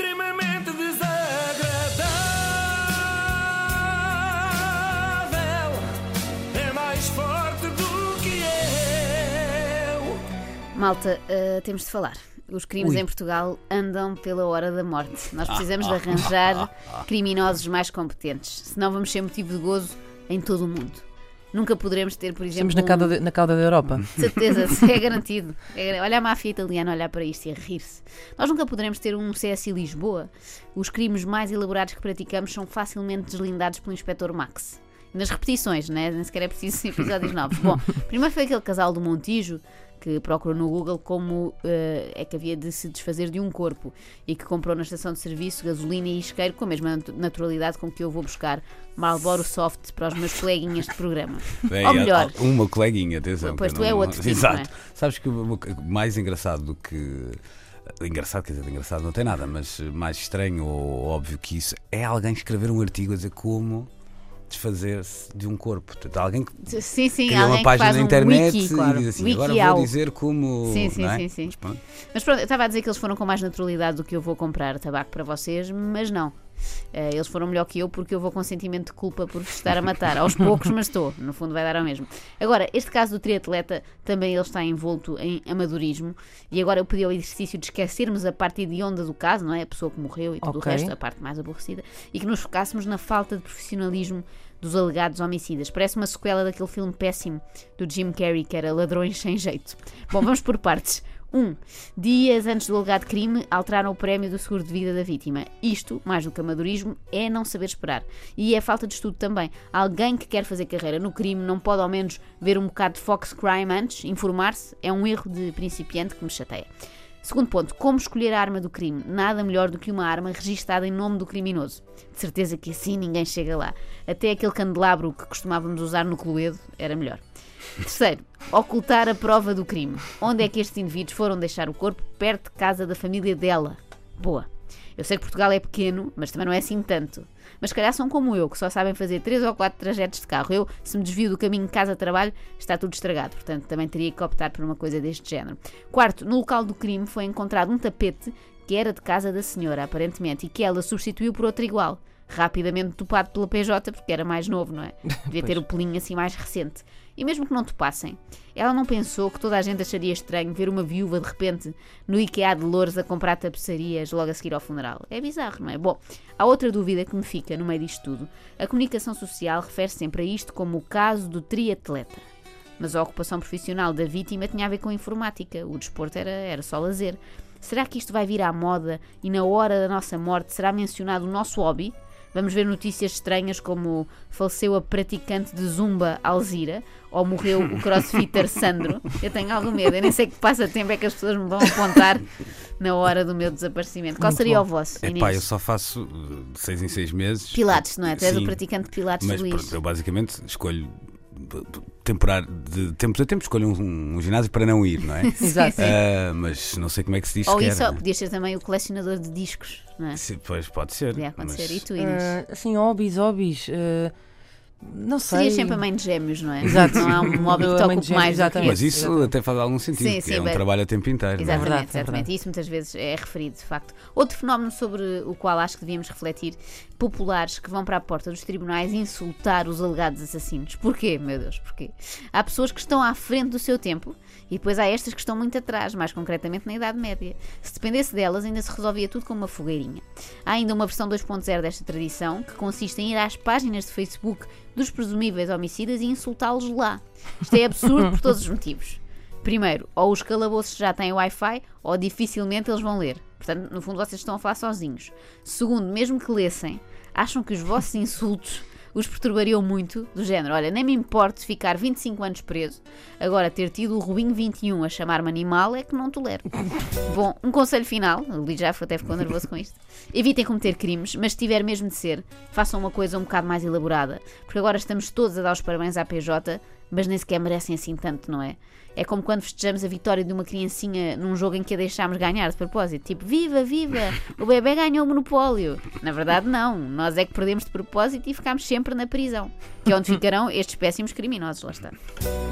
extremamente desagradável. É mais forte do que eu. Malta, uh, temos de falar. Os crimes em Portugal andam pela hora da morte. Nós precisamos de arranjar criminosos mais competentes. Senão vamos ser motivo de gozo em todo o mundo. Nunca poderemos ter, por exemplo. Estamos na cauda, de- na cauda da Europa. Certeza, é garantido. É olha a máfia italiana olhar para isto e a rir-se. Nós nunca poderemos ter um CSI Lisboa. Os crimes mais elaborados que praticamos são facilmente deslindados pelo Inspector Max. Nas repetições, né? nem sequer é preciso episódios novos. Bom, primeiro foi aquele casal do Montijo que procurou no Google como eh, é que havia de se desfazer de um corpo e que comprou na estação de serviço gasolina e isqueiro com a mesma natu- naturalidade com que eu vou buscar Marlboro Soft para os meus coleguinhas de programa. É, Ou melhor, Uma coleguinha, atenção. Pois tu eu é outro tipo, Exato. não é? Sabes que o mais engraçado do que. Engraçado, quer dizer, engraçado não tem nada, mas mais estranho ou óbvio que isso é alguém escrever um artigo a dizer como desfazer-se de um corpo. Portanto, alguém que sim, sim, cria alguém uma página na um internet wiki, e diz assim: agora Wikiau. vou dizer como. Sim, sim, é? sim, sim. Mas pronto. Mas pronto, eu estava a dizer que eles foram com mais naturalidade do que eu vou comprar tabaco para vocês, mas não. Eh, eles foram melhor que eu porque eu vou com sentimento de culpa por vos estar a matar. Aos poucos, mas estou. No fundo, vai dar ao mesmo. Agora, este caso do triatleta também ele está envolto em amadorismo. E agora eu pedi ao exercício de esquecermos a parte hedionda do caso, não é? A pessoa que morreu e tudo Ok. o resto, a parte mais aborrecida, e que nos focássemos na falta de profissionalismo dos alegados homicidas. Parece uma sequela daquele filme péssimo do Jim Carrey que era Ladrões Sem Jeito. Bom, vamos por partes. 1. Um, dias antes do alegado crime, alteraram o prémio do seguro de vida da vítima. Isto, mais do que amadorismo, é não saber esperar. E é falta de estudo também. Alguém que quer fazer carreira no crime não pode ao menos ver um bocado de Fox Crime antes, informar-se. É um erro de principiante que me chateia. Segundo ponto, como escolher a arma do crime? Nada melhor do que uma arma registada em nome do criminoso. De certeza que assim ninguém chega lá. Até aquele candelabro que costumávamos usar no Cluedo era melhor. Terceiro, ocultar a prova do crime. Onde é que estes indivíduos foram deixar o corpo? Perto de casa da família dela. Boa. Eu sei que Portugal é pequeno, mas também não é assim tanto. Mas calhar são como eu, que só sabem fazer três ou quatro trajetos de carro. Eu, se me desvio do caminho casa-trabalho, está tudo estragado. Portanto, também teria que optar por uma coisa deste género. Quarto, no local do crime foi encontrado um tapete que era de casa da senhora, aparentemente, e que ela substituiu por outro igual. Rapidamente topado pela PJ, porque era mais novo, não é? Devia ter o pelinho assim mais recente. E mesmo que não topassem, ela não pensou que toda a gente acharia estranho ver uma viúva de repente no IKEA de Louros a comprar tapeçarias logo a seguir ao funeral. É bizarro, não é? Bom, há outra dúvida que me fica no meio disto tudo. A comunicação social refere sempre a isto como o caso do triatleta. Mas a ocupação profissional da vítima tinha a ver com informática. O desporto era, era só lazer. Será que isto vai vir à moda e na hora da nossa morte será mencionado o nosso hobby? Vamos ver notícias estranhas como faleceu a praticante de zumba Alzira ou morreu o crossfitter Sandro. Eu tenho algum medo, eu nem sei que passatempo é que as pessoas me vão apontar na hora do meu desaparecimento. Qual Muito seria bom. o vosso? É pá, eu só faço uh, de seis em seis meses. Pilates, não é? Tu és o praticante de Pilates Mas Luís. pronto, eu basicamente escolho temporar de tempos a tempos escolho um, um ginásio para não ir, não é? Exato. Ah, mas não sei como é que se diz Ou sequer, isso, é? podias ser também o colecionador de discos, não é? Sim, Pois pode ser. Podia acontecer. mas- E tu, Inês? Ah, assim, hobbies, hobbies. ah, não sei. Serias sempre a mãe de gêmeos, não é? Exato. Não há um hobby que te ocupe mais do que exatamente. Mas isso Exatamente. até faz algum sentido, Sim, sim, é um mas- trabalho a tempo inteiro. não é? Exatamente, verdade, é exatamente. verdade. Isso muitas vezes é referido, de facto. Outro fenómeno sobre o qual acho que devíamos refletir: populares que vão para a porta dos tribunais insultar os alegados assassinos. Porquê, meu Deus? Porquê? Há pessoas que estão à frente do seu tempo e depois há estas que estão muito atrás, mais concretamente na Idade Média. Se dependesse delas, ainda se resolvia tudo com uma fogueirinha. Há ainda uma versão 2.0 desta tradição que consiste em ir às páginas de Facebook dos presumíveis homicidas e insultá-los lá. Isto é absurdo por todos os motivos. Primeiro, ou os calabouços já têm Wi-Fi, ou dificilmente eles vão ler. Portanto, no fundo, vocês estão a falar sozinhos. Segundo, mesmo que lessem, acham que os vossos insultos os perturbariam muito, do género, olha, nem me importo ficar 25 anos preso, agora ter tido o Rubinho 21 a chamar-me animal é que não tolero. Bom, um conselho final, o Luís já até ficou nervoso com isto. Evitem cometer crimes, mas se tiver mesmo de ser, façam uma coisa um bocado mais elaborada, porque agora estamos todos a dar os parabéns à PJ, mas nem sequer merecem assim tanto, não é? É como quando festejamos a vitória de uma criancinha num jogo em que a deixámos ganhar de propósito. Tipo, viva, viva! O bebê ganhou o monopólio. Na verdade, não. Nós é que perdemos de propósito e ficámos sempre na prisão. Que é onde ficarão estes péssimos criminosos. Lá está.